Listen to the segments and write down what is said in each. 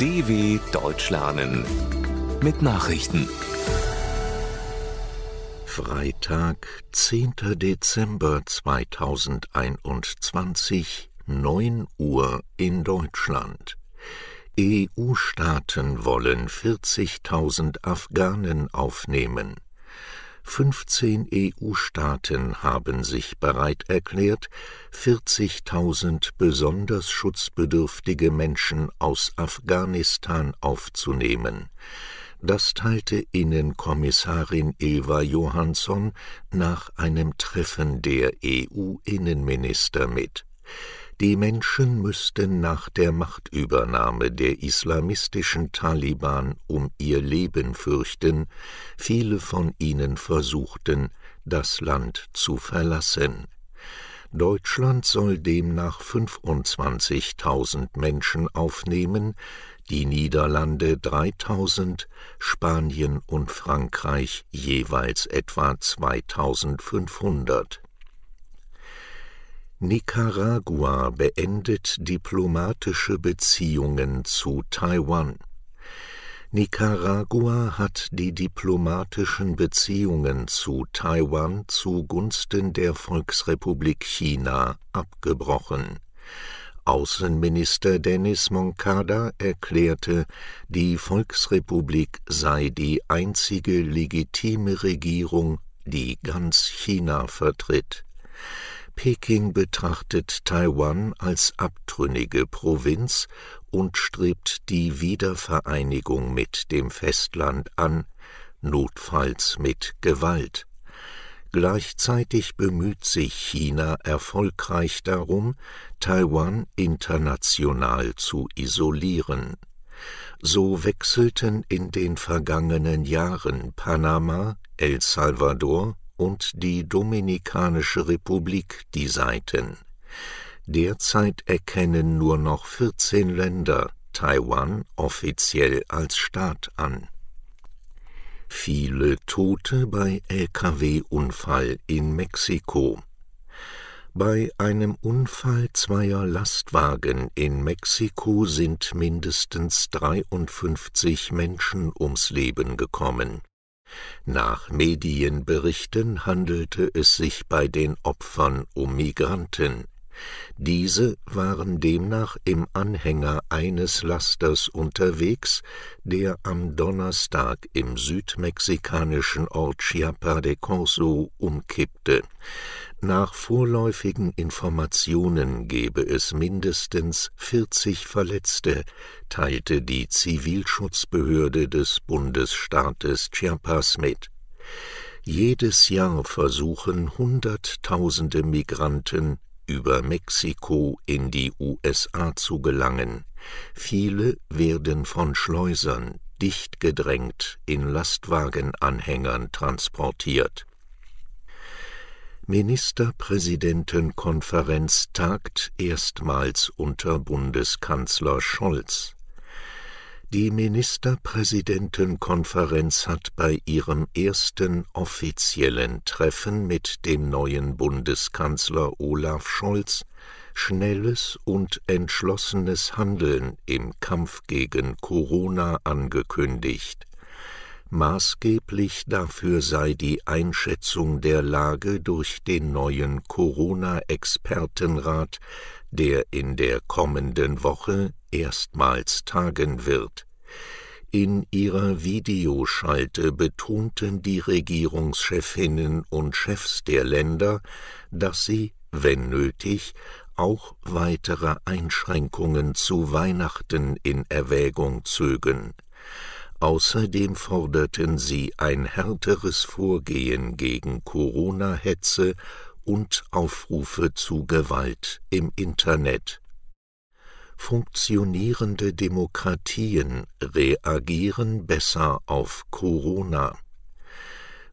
DW Deutsch lernen mit Nachrichten. Freitag, 10. Dezember 2021, 9 Uhr in Deutschland. EU-Staaten wollen 40.000 Afghanen aufnehmen. 15 EU-Staaten haben sich bereit erklärt, 40.000 besonders schutzbedürftige Menschen aus Afghanistan aufzunehmen. Das teilte Innenkommissarin Ilva Johansson nach einem Treffen der EU-Innenminister mit. Die Menschen müssten nach der Machtübernahme der islamistischen Taliban um ihr Leben fürchten, viele von ihnen versuchten, das Land zu verlassen. Deutschland soll demnach 25.000 Menschen aufnehmen, die Niederlande 3000, Spanien und Frankreich jeweils etwa 2500. Nicaragua beendet diplomatische Beziehungen zu Taiwan. Nicaragua hat die diplomatischen Beziehungen zu Taiwan zugunsten der Volksrepublik China abgebrochen. Außenminister Denis Moncada erklärte, die Volksrepublik sei die einzige legitime Regierung, die ganz China vertritt. Peking betrachtet Taiwan als abtrünnige Provinz und strebt die Wiedervereinigung mit dem Festland an, notfalls mit Gewalt. Gleichzeitig bemüht sich China erfolgreich darum, Taiwan international zu isolieren. So wechselten in den vergangenen Jahren Panama, El Salvador und die Dominikanische Republik die Seiten. Derzeit erkennen nur noch 14 Länder Taiwan offiziell als Staat an. Viele Tote bei Lkw-Unfall in Mexiko. Bei einem Unfall zweier Lastwagen in Mexiko sind mindestens 53 Menschen ums Leben gekommen. Nach Medienberichten handelte es sich bei den Opfern um Migranten. Diese waren demnach im Anhänger eines Lasters unterwegs, der am Donnerstag im südmexikanischen Ort Chiapa de Corso umkippte. Nach vorläufigen Informationen gebe es mindestens 40 Verletzte, teilte die Zivilschutzbehörde des Bundesstaates Chiapas mit. Jedes Jahr versuchen Hunderttausende Migranten über Mexiko in die USA zu gelangen. Viele werden von Schleusern dicht gedrängt in Lastwagenanhängern transportiert. Ministerpräsidentenkonferenz tagt erstmals unter Bundeskanzler Scholz. Die Ministerpräsidentenkonferenz hat bei ihrem ersten offiziellen Treffen mit dem neuen Bundeskanzler Olaf Scholz schnelles und entschlossenes Handeln im Kampf gegen Corona angekündigt. Maßgeblich dafür sei die Einschätzung der Lage durch den neuen Corona-Expertenrat, der in der kommenden Woche erstmals tagen wird. In ihrer Videoschalte betonten die Regierungschefinnen und Chefs der Länder, dass sie, wenn nötig, auch weitere Einschränkungen zu Weihnachten in Erwägung zögen. Außerdem forderten sie ein härteres Vorgehen gegen Corona-Hetze und Aufrufe zu Gewalt im Internet. Funktionierende Demokratien reagieren besser auf Corona.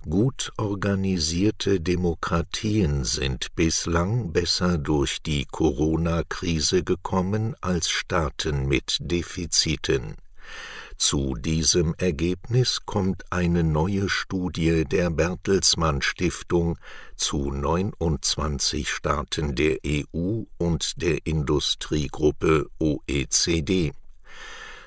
Gut organisierte Demokratien sind bislang besser durch die Corona-Krise gekommen als Staaten mit Defiziten. Zu diesem Ergebnis kommt eine neue Studie der Bertelsmann Stiftung zu 29 Staaten der EU und der Industriegruppe OECD.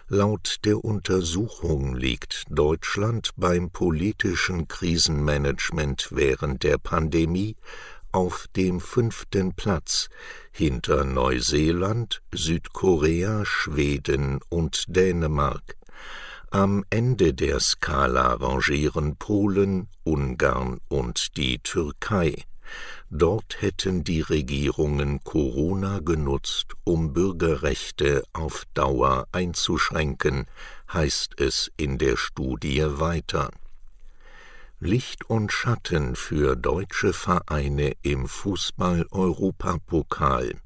Laut der Untersuchung liegt Deutschland beim politischen Krisenmanagement während der Pandemie auf dem fünften Platz hinter Neuseeland, Südkorea, Schweden und Dänemark. Am Ende der Skala rangieren Polen, Ungarn und die Türkei. Dort hätten die Regierungen Corona genutzt, um Bürgerrechte auf Dauer einzuschränken, heißt es in der Studie weiter. Licht und Schatten für deutsche Vereine im Fußball-Europapokal.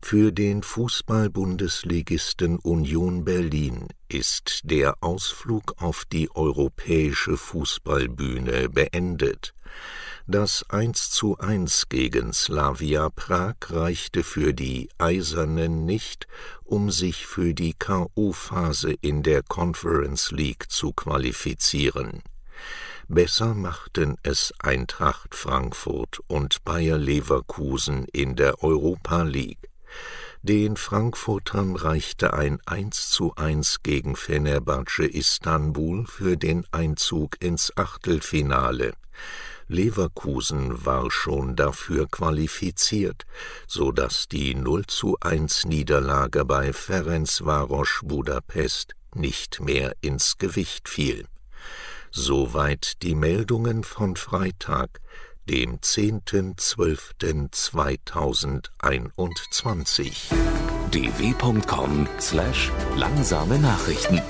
Für den Fußball-Bundesligisten Union Berlin ist der Ausflug auf die europäische Fußballbühne beendet. Das 1 zu 1 gegen Slavia Prag reichte für die Eisernen nicht, um sich für die K.O.-Phase in der Conference League zu qualifizieren. Besser machten es Eintracht Frankfurt und Bayer Leverkusen in der Europa League. Den Frankfurtern reichte ein 1 zu 1 gegen Fenerbahce Istanbul für den Einzug ins Achtelfinale. Leverkusen war schon dafür qualifiziert, so dass die 0 zu 1 Niederlage bei Ferencvaros Budapest nicht mehr ins Gewicht fiel. Soweit die Meldungen von Freitag, dem 10.12.2021. dw.com/langsame Nachrichten